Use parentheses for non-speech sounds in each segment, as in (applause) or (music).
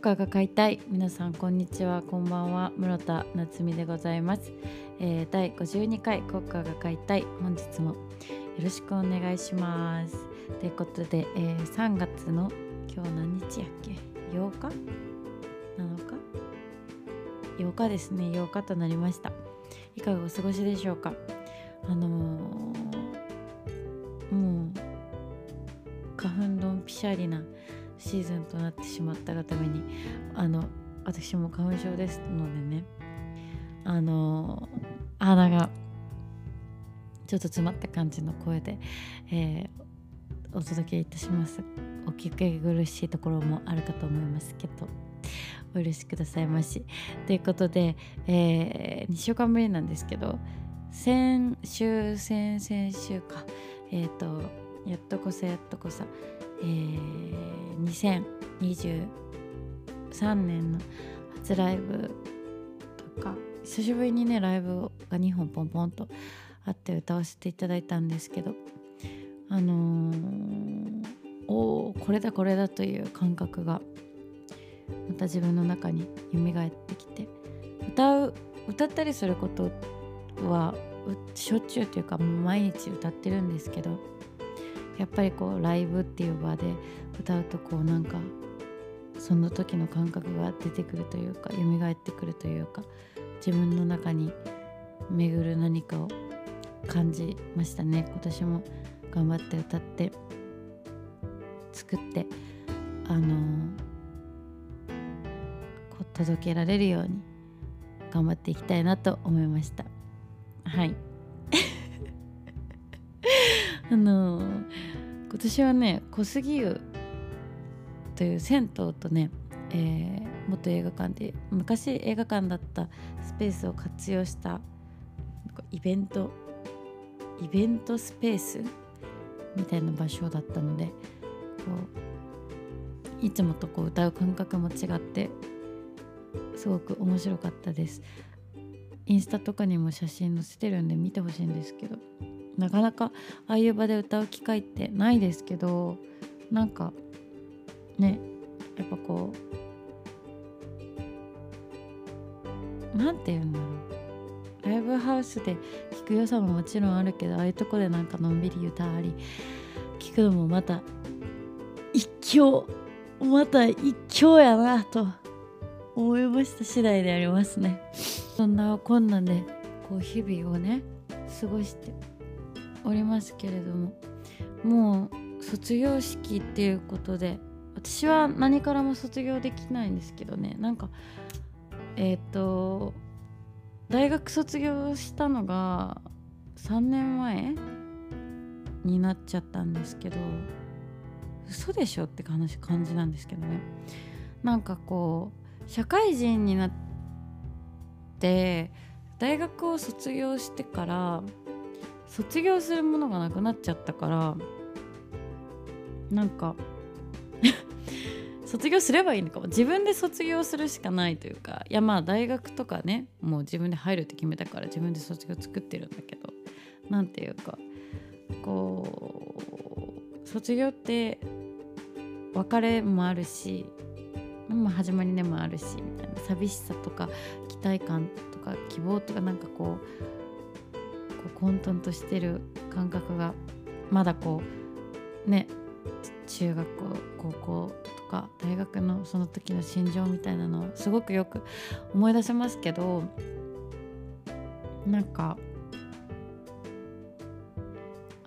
カーが買いたい。皆さんこんにちは。こんばんは。室田夏美でございます、えー、第52回国歌が買いたい。本日もよろしくお願いします。ということで、えー、3月の今日何日やっけ？8日？なのか8日ですね。8日となりました。いかがお過ごしでしょうか？あのー、もう花粉ドンピシャリなシーズンとなってしまったがためにあの私も花粉症ですのでね。あの鼻がちょっと詰まった感じの声で、えー、お届けいたします。お聞き苦しいところもあるかと思いますけどお許しくださいまし。ということで、えー、2週間ぶりなんですけど先週先々週か。えっ、ー、とやっとこさやっとこさえー、2023年の初ライブとか久しぶりにねライブが2本ポンポンとあって歌わせていただいたんですけどあのー、おおこれだこれだという感覚がまた自分の中に蘇ってきて歌う歌ったりすることはしょっちゅうというか毎日歌ってるんですけどやっぱりこうライブっていう場で歌うとこうなんかその時の感覚が出てくるというか蘇ってくるというか自分の中に巡る何かを感じましたね。今年も頑張って歌って作ってあのー、届けられるように頑張っていきたいなと思いました。はい。(laughs) あのー、今年はね小杉湯という銭湯とね、えー、元映画館で昔映画館だったスペースを活用したイベントイベントスペースみたいな場所だったのでこういつもとこう歌う感覚も違ってすごく面白かったです。インスタとかにも写真載せてるんで見てほしいんですけど。なかなかああいう場で歌う機会ってないですけどなんかねやっぱこうなんて言うんだろう。ライブハウスで聴く良さももちろんあるけどああいうとこでなんかのんびり歌あり聴くのもまた一興また一興やなと思いました次第でありますね。そんなこんなでこう日々をね過ごしておりますけれどももう卒業式っていうことで私は何からも卒業できないんですけどね。なんかえっ、ー、と大学卒業したのが3年前になっちゃったんですけど嘘でしょって話感じなんですけどね。なんかこう社会人になって大学を卒業してから卒業するものがなくなっちゃったからなんか (laughs) 卒業すればいいのかも。自分で卒業するしかないというかいやまあ大学とかねもう自分で入るって決めたから自分で卒業作ってるんだけど何ていうかこう卒業って別れもあるし、まあ、始まりでもあるしみたいな寂しさとか期待感とか希望とかなんかこうこう混沌としてる感覚がまだこうね中学校高校とか大学のその時の心情みたいなのをすごくよく思い出せますけどなんか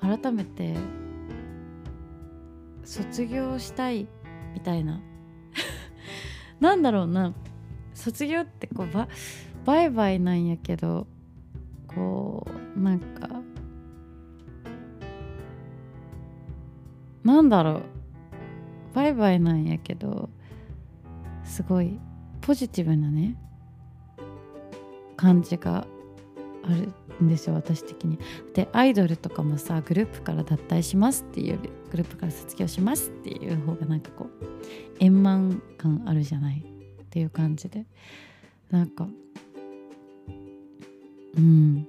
改めて卒業したいみたいな。(laughs) なんだろうな。卒業ってこうババイバイなんやけどこうなんかなんだろう。バイバイなんやけどすごいポジティブなね感じがあるんですよ私的に。でアイドルとかもさグループから脱退しますっていうよりグループから卒業しますっていう方がなんかこう円満感あるじゃない？っていう感じで。なんかうん。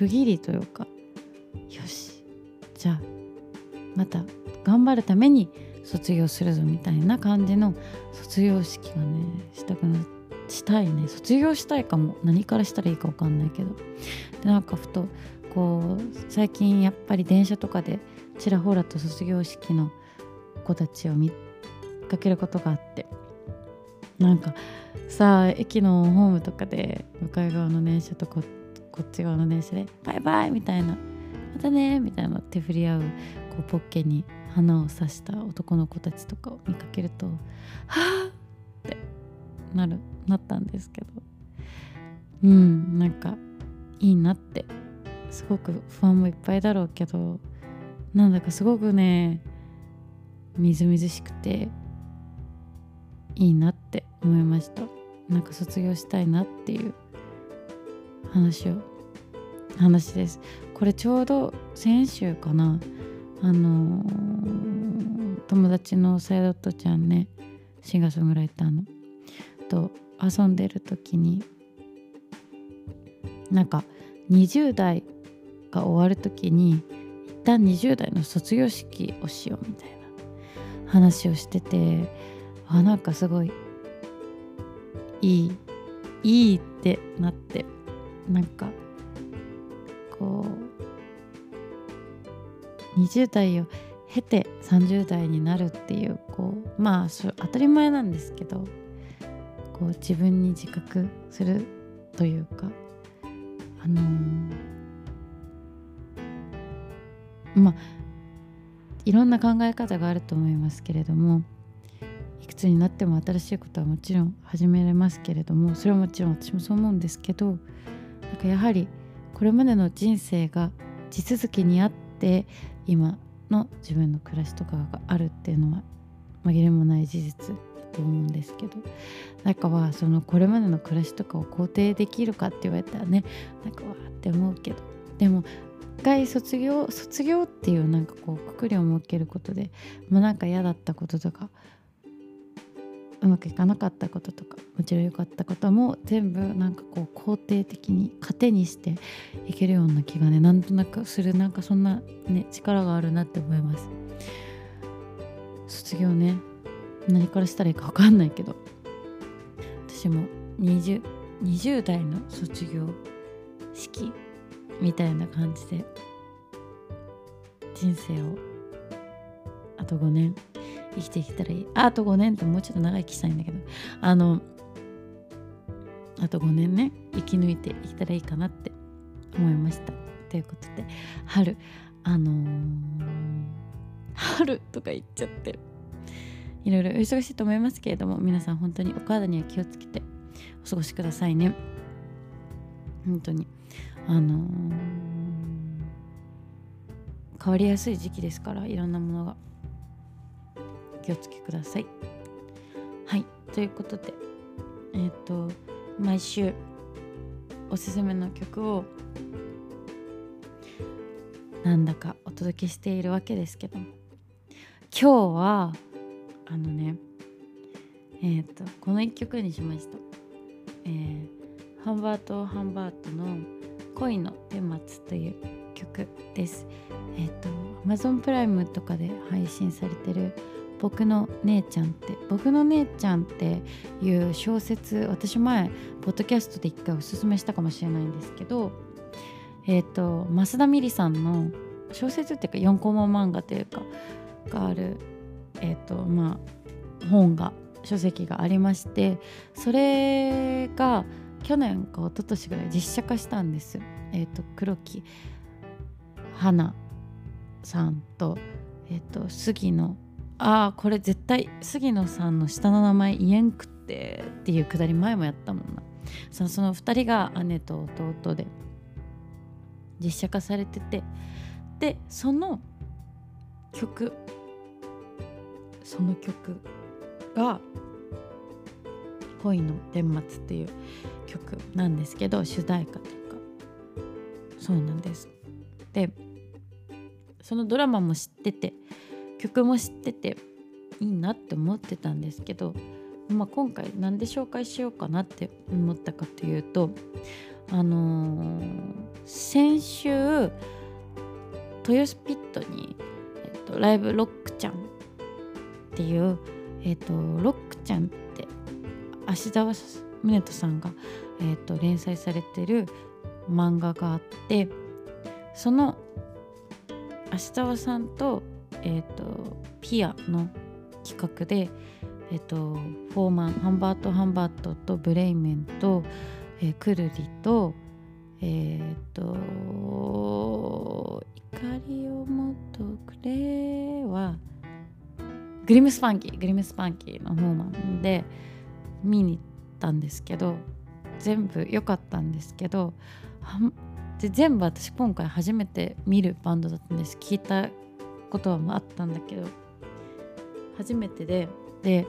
区切りというか。よし。じゃあまた頑張るために卒業するぞみたいな感じの卒業式がねしたくなしたいね。卒業したいかも。何からしたらいいか分かんないけど。でなんかふとこう最近やっぱり電車とかでちらほらと卒業式の子たちを見かけることがあって。なんかさあ駅のホームとかで向かい側の電車とここっち側の電車で「バイバイ!」みたいな「またね!」みたいな手振り合うこうポッケに花を刺した男の子たちとかを見かけると「はあ!」ってなるなったんですけどうんなんかいいなってすごく不安もいっぱいだろうけどなんだかすごくねみずみずしくていいなって思いましたなんか卒業したいなっていう話を話です。これちょうど先週かな。あのー、友達のサイドットちゃんねシンガーソングライターの。と遊んでる時になんか20代が終わる時に一旦20代の卒業式をしようみたいな話をしててあなんかすごいいいいいってなってなんかこう20代を経て30代になるっていうこうまあ当たり前なんですけどこう自分に自覚するというかあのー、まあいろんな考え方があると思いますけれどもいくつになっても新しいことはもちろん始められますけれどもそれはもちろん私もそう思うんですけどなんかやはりこれまでの人生が地続きにあって今の自分の暮らしとかがあるっていうのは紛れもない事実と思うんですけどなんかはそのこれまでの暮らしとかを肯定できるかって言われたらねなんかわーって思うけどでも一回卒業卒業っていうなんかこうくくりを設けることでもうなんか嫌だったこととかうまくいかなかったこととかもちろん良かったことも全部なんかこう肯定的に糧にしていけるような気がねなんとなくするなんかそんなね力があるなって思います。卒業ね何からしたらいいか分かんないけど私も 20, 20代の卒業式みたいな感じで人生をあと5年。生きていけたらいい。あと5年ってもうちょっと長生きしたいんだけど。あのあと5年ね生き抜いていけたらいいかなって思いました。ということで春あのー、春とか言っちゃっていろいろ忙しいと思いますけれども皆さん本当にお体には気をつけてお過ごしくださいね。本当にあのー、変わりやすい時期ですからいろんなものが。気をつけください。はいということでえっ、ー、と毎週おすすめの曲をなんだかお届けしているわけですけども今日はあのねえっ、ー、とこの1曲にしました、えー、ハンバート・ハンバートの「恋の顛末」という曲です。えっ、ー、と Amazon プライムとかで配信されてる「僕の姉ちゃん」って「僕の姉ちゃん」っていう小説私前ポッドキャストで一回おすすめしたかもしれないんですけどえっ、ー、と増田美里さんの小説っていうか4コマ漫画というかがあるえーとまあ、本が書籍がありましてそれが去年か一昨年ぐらい実写化したんです。えーと、黒木花さんと,、えーと、杉野ああこれ絶対杉野さんの下の名前言えんくってっていうくだり前もやったもんな。そのその2人が姉と弟で。実写化されてて。でその曲。その曲が「恋の顛末」っていう曲なんですけど主題歌というか。そうなんです。でそのドラマも知ってて。曲も知ってていいなって思ってたんですけど、まあ、今回何で紹介しようかなって思ったかというとあのー、先週豊洲ピットに、えっと、ライブロックちゃんっていう、えーと、ロックちゃんって芦沢宗人さんが、えーと、連載されてる漫画があってその芦沢さんと,、えーと、ピアの企画で、えー、とフォーマンハンバート・ハンバートとブレイメンと、えー、クルリとえっ、ー、と怒りをもっとくれはグリムスパンキーグリムスパンキーのフォーマンで見に行ったんですけど全部良かったんですけどで全部私今回初めて見るバンドだったんです。聞いたことはあったんだけど初めてで。で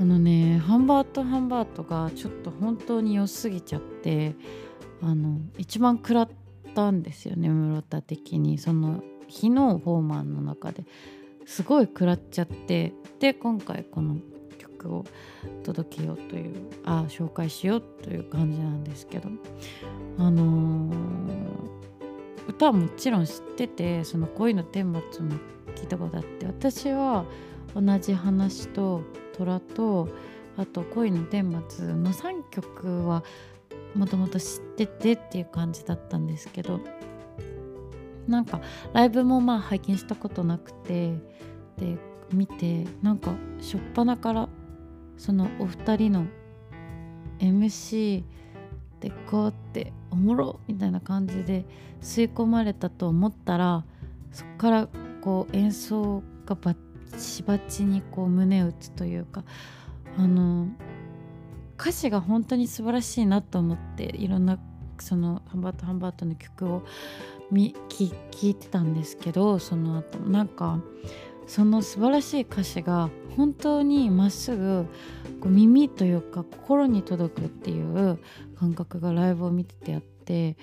あのねハンバートハンバートがちょっと本当に良すぎちゃってあの一番食らったんですよね室田的に。その日のフォーマンの中で。すごい食らっちゃってで今回この曲を届けようというあ紹介しようという感じなんですけど。あのー、歌はもちろん知っててその恋の天末も聞いたことあって私は同じ話と虎とあと恋の天末の3曲はもともと知っててっていう感じだったんですけどなんかライブもまあ拝見したことなくてで見てなんか初っ端からそのお二人の MC でこうっておもろみたいな感じで吸い込まれたと思ったらそこからこう演奏がバッチバチにこう胸打つというかあの歌詞が本当に素晴らしいなと思っていろんなそのハンバートハンバートの曲を聞いてたんですけどその後なんかその素晴らしい歌詞が本当にまっすぐこう耳というか心に届くっていう感覚がライブを見ててあって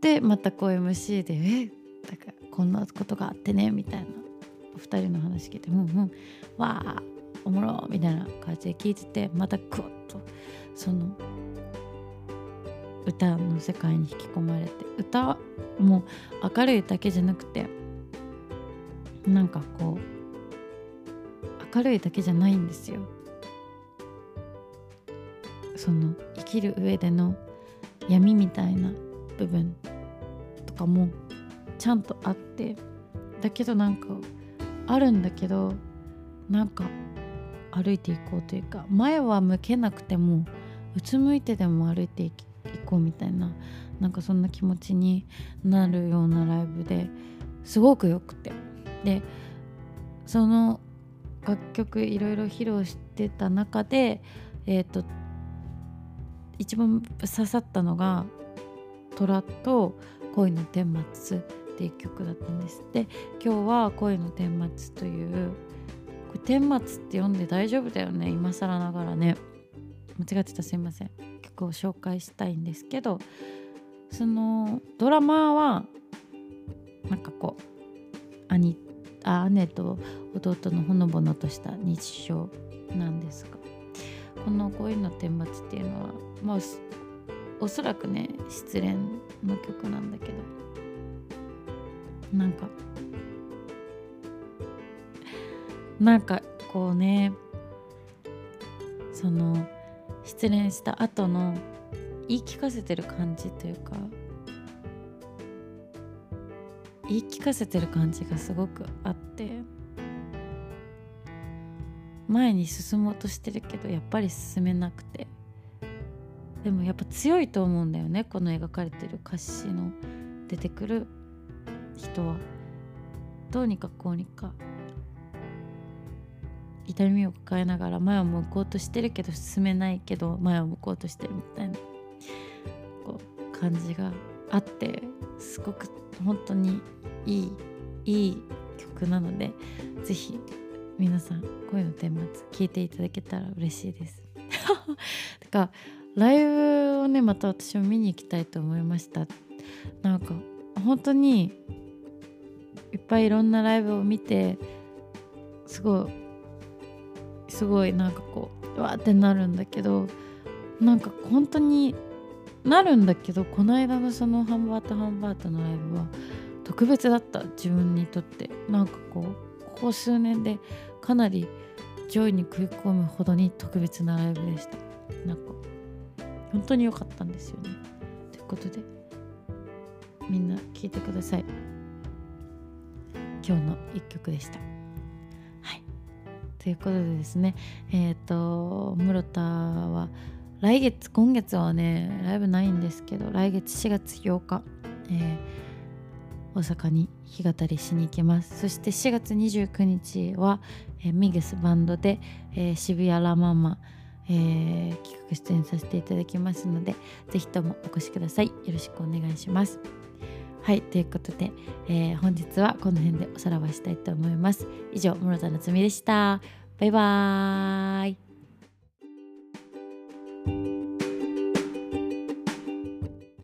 でまたこう MC で「えだからこんなことがあってね」みたいなお二人の話聞いて「うんうんわあおもろ」みたいな感じで聞いててまたクッとその歌の世界に引き込まれて歌も明るいだけじゃなくてなんかこう明るいだけじゃないんですよ。その生きる上での闇みたいな部分とかもちゃんとあってだけどなんかあるんだけどなんか歩いていこうというか前は向けなくてもうつむいてでも歩いていこうみたいななんかそんな気持ちになるようなライブですごくよくて。でその楽曲いろいろ披露してた中でえっ、ー、と一番刺さったのが「虎と恋の顛末」っていう曲だったんです。で今日は「恋の顛末」というこれ顛末って読んで大丈夫だよね？今更ながらね。間違ってたすいません。曲を紹介したいんですけどそのドラマはなんかこう兄あ姉と弟のほのぼのとした日常なんですがこの「恋の顛末」っていうのはまあおそらくね失恋の曲なんだけどなんかなんかこうねその失恋した後の言い聞かせてる感じというか言い聞かせてる感じがすごくあって前に進もうとしてるけどやっぱり進めなくてでもやっぱ強いと思うんだよねこの描かれてる歌詞の出てくる人は。どうにかこうにか痛みを抱えながら前を向こうとしてるけど進めないけど前を向こうとしてるみたいなこう感じがあってすごく本当にいいいい曲なので是非皆さん声の顛末聞いていただけたら嬉しいです。(laughs) てかライブをねまた私も見に行きたいと思いましたなんか本当にいっぱいいろんなライブを見てすごいすごいなんかこうわーってなるんだけどなんか本当になるんだけどこの間のそのハンバートハンバートのライブは特別だった自分にとって。なんかこうここ数年でかなり上位に食い込むほどに特別なライブでした。なんか本当に良かったんですよね。ということでみんな聞いてください。今日の一曲でした。はい。ということでですねえっ、ー、と室田は来月今月はねライブないんですけど来月4月8日、えー、大阪に弾き語りしに行きます。そして4月29日は、えー、ミゲスバンドで、えー、渋谷ラママ、えー、企画出演させていただきますのでぜひともお越しください。よろしくお願いします。はいということで、え、本日はこの辺でおさらばしたいと思います。以上室田夏美でした。バイバーイ。